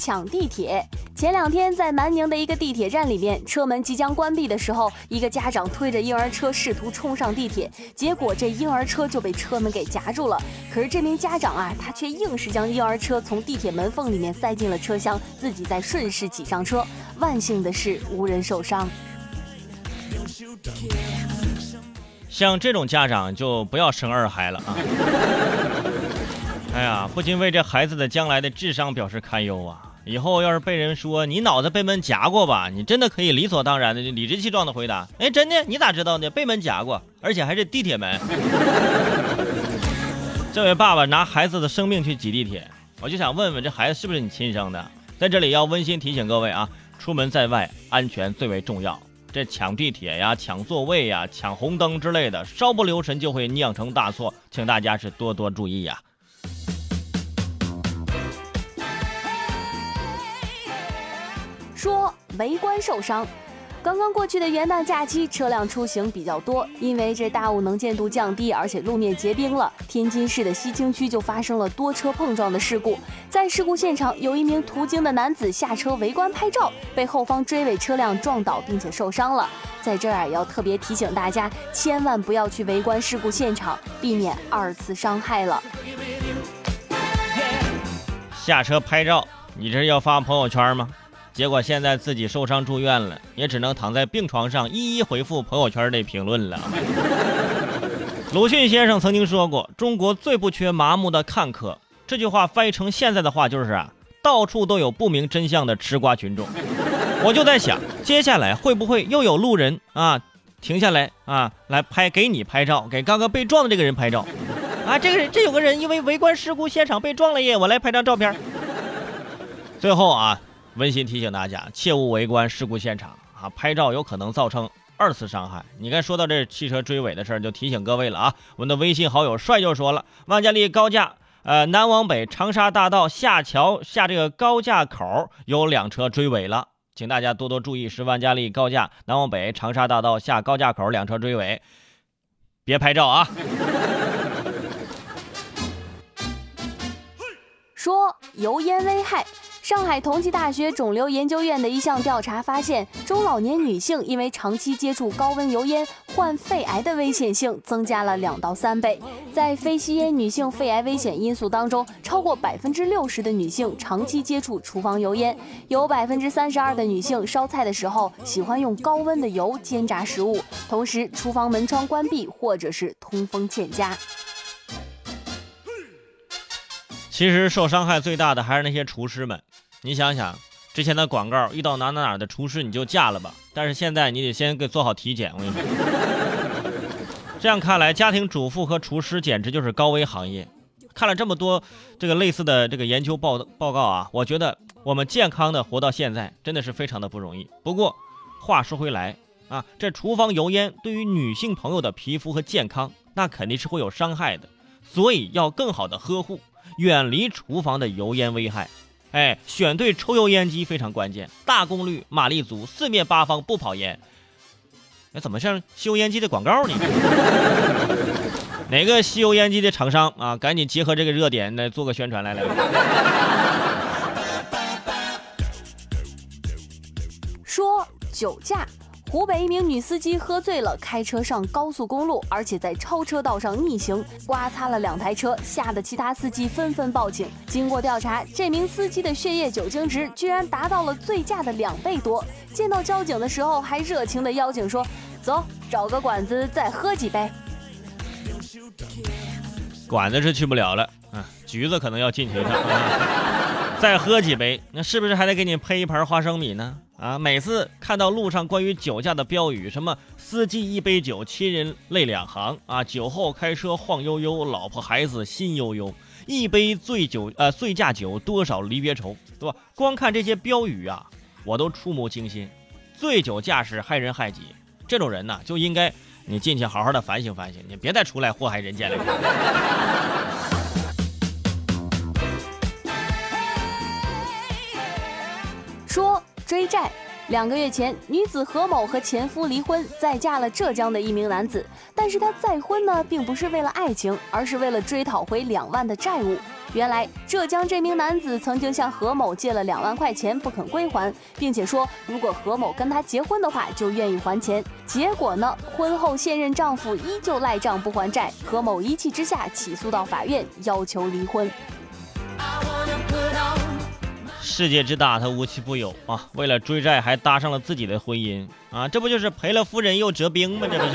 抢地铁。前两天在南宁的一个地铁站里面，车门即将关闭的时候，一个家长推着婴儿车试图冲上地铁，结果这婴儿车就被车门给夹住了。可是这名家长啊，他却硬是将婴儿车从地铁门缝里面塞进了车厢，自己再顺势挤上车。万幸的是无人受伤。像这种家长就不要生二孩了啊！哎呀，不禁为这孩子的将来的智商表示堪忧啊！以后要是被人说你脑子被门夹过吧，你真的可以理所当然的、理直气壮的回答：哎，真的？你咋知道呢？被门夹过，而且还是地铁门。这位爸爸拿孩子的生命去挤地铁，我就想问问这孩子是不是你亲生的？在这里要温馨提醒各位啊，出门在外安全最为重要。这抢地铁呀、抢座位呀、抢红灯之类的，稍不留神就会酿成大错，请大家是多多注意呀。说围观受伤。刚刚过去的元旦假期，车辆出行比较多，因为这大雾能见度降低，而且路面结冰了，天津市的西青区就发生了多车碰撞的事故。在事故现场，有一名途经的男子下车围观拍照，被后方追尾车辆撞倒，并且受伤了。在这儿也要特别提醒大家，千万不要去围观事故现场，避免二次伤害了。下车拍照，你这是要发朋友圈吗？结果现在自己受伤住院了，也只能躺在病床上一一回复朋友圈的评论了。鲁迅先生曾经说过：“中国最不缺麻木的看客。”这句话翻译成现在的话就是啊，到处都有不明真相的吃瓜群众。我就在想，接下来会不会又有路人啊停下来啊来拍给你拍照，给刚刚被撞的这个人拍照啊？这个人这有个人因为围观事故现场被撞了耶，我来拍张照片。最后啊。温馨提醒大家，切勿围观事故现场啊！拍照有可能造成二次伤害。你看，说到这汽车追尾的事儿，就提醒各位了啊！我们的微信好友帅就说了，万家丽高架，呃，南往北长沙大道下桥下这个高架口有两车追尾了，请大家多多注意，是万家丽高架南往北长沙大道下高架口两车追尾，别拍照啊！说油烟危害。上海同济大学肿瘤研究院的一项调查发现，中老年女性因为长期接触高温油烟，患肺癌的危险性增加了两到三倍。在非吸烟女性肺癌危险因素当中，超过百分之六十的女性长期接触厨房油烟，有百分之三十二的女性烧菜的时候喜欢用高温的油煎炸食物，同时厨房门窗关闭或者是通风欠佳。其实受伤害最大的还是那些厨师们。你想想，之前的广告遇到哪哪哪的厨师你就嫁了吧。但是现在你得先给做好体检。我跟你说，这样看来，家庭主妇和厨师简直就是高危行业。看了这么多这个类似的这个研究报报告啊，我觉得我们健康的活到现在真的是非常的不容易。不过话说回来啊，这厨房油烟对于女性朋友的皮肤和健康，那肯定是会有伤害的，所以要更好的呵护，远离厨房的油烟危害。哎，选对抽油烟机非常关键，大功率，马力足，四面八方不跑烟。哎，怎么像吸油烟机的广告呢？哪个吸油烟机的厂商啊？赶紧结合这个热点来做个宣传来来。说酒驾。湖北一名女司机喝醉了，开车上高速公路，而且在超车道上逆行，刮擦了两台车，吓得其他司机纷纷报警。经过调查，这名司机的血液酒精值居然达到了醉驾的两倍多。见到交警的时候，还热情地邀请说：“走，找个馆子再喝几杯。”馆子是去不了了，啊，橘子可能要进去一趟。再喝几杯，那是不是还得给你配一盘花生米呢？啊，每次看到路上关于酒驾的标语，什么司机一杯酒，亲人泪两行啊，酒后开车晃悠悠，老婆孩子心悠悠，一杯醉酒呃醉驾酒，多少离别愁，对吧？光看这些标语啊，我都触目惊心。醉酒驾驶害人害己，这种人呢，就应该你进去好好的反省反省，你别再出来祸害人间了。债，两个月前，女子何某和前夫离婚，再嫁了浙江的一名男子。但是她再婚呢，并不是为了爱情，而是为了追讨回两万的债务。原来浙江这名男子曾经向何某借了两万块钱不肯归还，并且说如果何某跟他结婚的话就愿意还钱。结果呢，婚后现任丈夫依旧赖账不还债，何某一气之下起诉到法院要求离婚。世界之大，他无奇不有啊！为了追债还搭上了自己的婚姻啊！这不就是赔了夫人又折兵吗？这不是？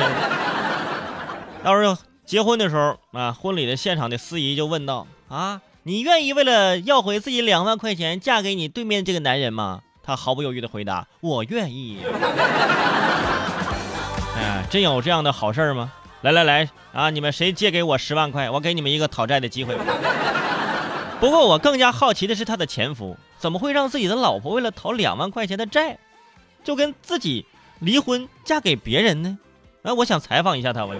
到时候结婚的时候啊，婚礼的现场的司仪就问道：“啊，你愿意为了要回自己两万块钱嫁给你对面这个男人吗？”他毫不犹豫的回答：“我愿意。”哎呀，真有这样的好事吗？来来来啊，你们谁借给我十万块，我给你们一个讨债的机会。不过我更加好奇的是他的前夫。怎么会让自己的老婆为了讨两万块钱的债，就跟自己离婚嫁给别人呢？哎，我想采访一下他，我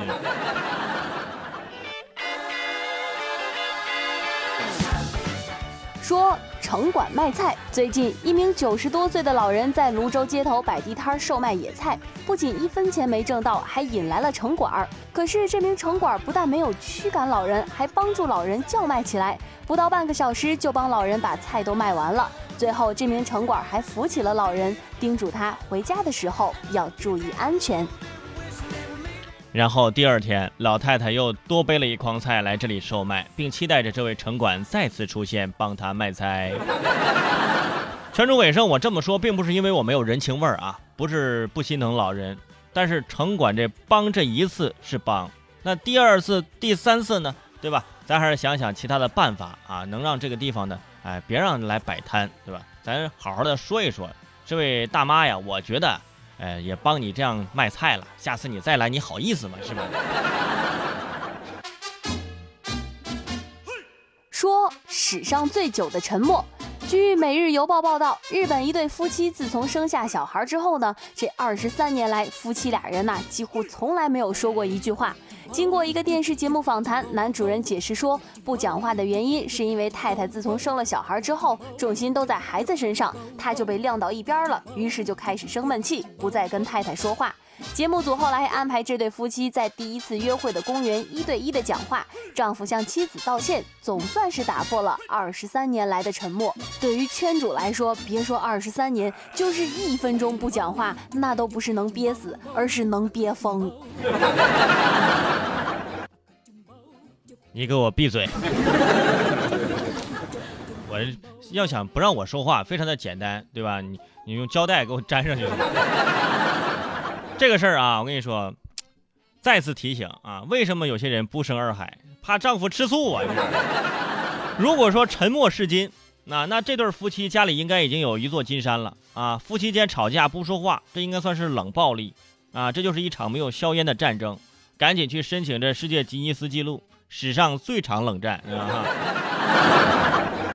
说城管卖菜。最近，一名九十多岁的老人在泸州街头摆地摊售卖野菜，不仅一分钱没挣到，还引来了城管。可是这名城管不但没有驱赶老人，还帮助老人叫卖起来。不到半个小时，就帮老人把菜都卖完了。最后，这名城管还扶起了老人，叮嘱他回家的时候要注意安全。然后第二天，老太太又多背了一筐菜来这里售卖，并期待着这位城管再次出现帮她卖菜。全主尾声，我这么说并不是因为我没有人情味儿啊，不是不心疼老人，但是城管这帮这一次是帮，那第二次、第三次呢？对吧？咱还是想想其他的办法啊，能让这个地方呢，哎，别让来摆摊，对吧？咱好好的说一说，这位大妈呀，我觉得，哎，也帮你这样卖菜了，下次你再来，你好意思吗？是吧？说史上最久的沉默。据《每日邮报》报道，日本一对夫妻自从生下小孩之后呢，这二十三年来，夫妻俩人呐几乎从来没有说过一句话。经过一个电视节目访谈，男主人解释说，不讲话的原因是因为太太自从生了小孩之后，重心都在孩子身上，他就被晾到一边了，于是就开始生闷气，不再跟太太说话。节目组后来安排这对夫妻在第一次约会的公园一对一的讲话，丈夫向妻子道歉，总算是打破了二十三年来的沉默。对于圈主来说，别说二十三年，就是一分钟不讲话，那都不是能憋死，而是能憋疯。你给我闭嘴！我要想不让我说话，非常的简单，对吧？你你用胶带给我粘上去。这个事儿啊，我跟你说，再次提醒啊，为什么有些人不生二孩？怕丈夫吃醋啊！如果说沉默是金，那那这对夫妻家里应该已经有一座金山了啊！夫妻间吵架不说话，这应该算是冷暴力啊！这就是一场没有硝烟的战争，赶紧去申请这世界吉尼斯纪录，史上最长冷战啊！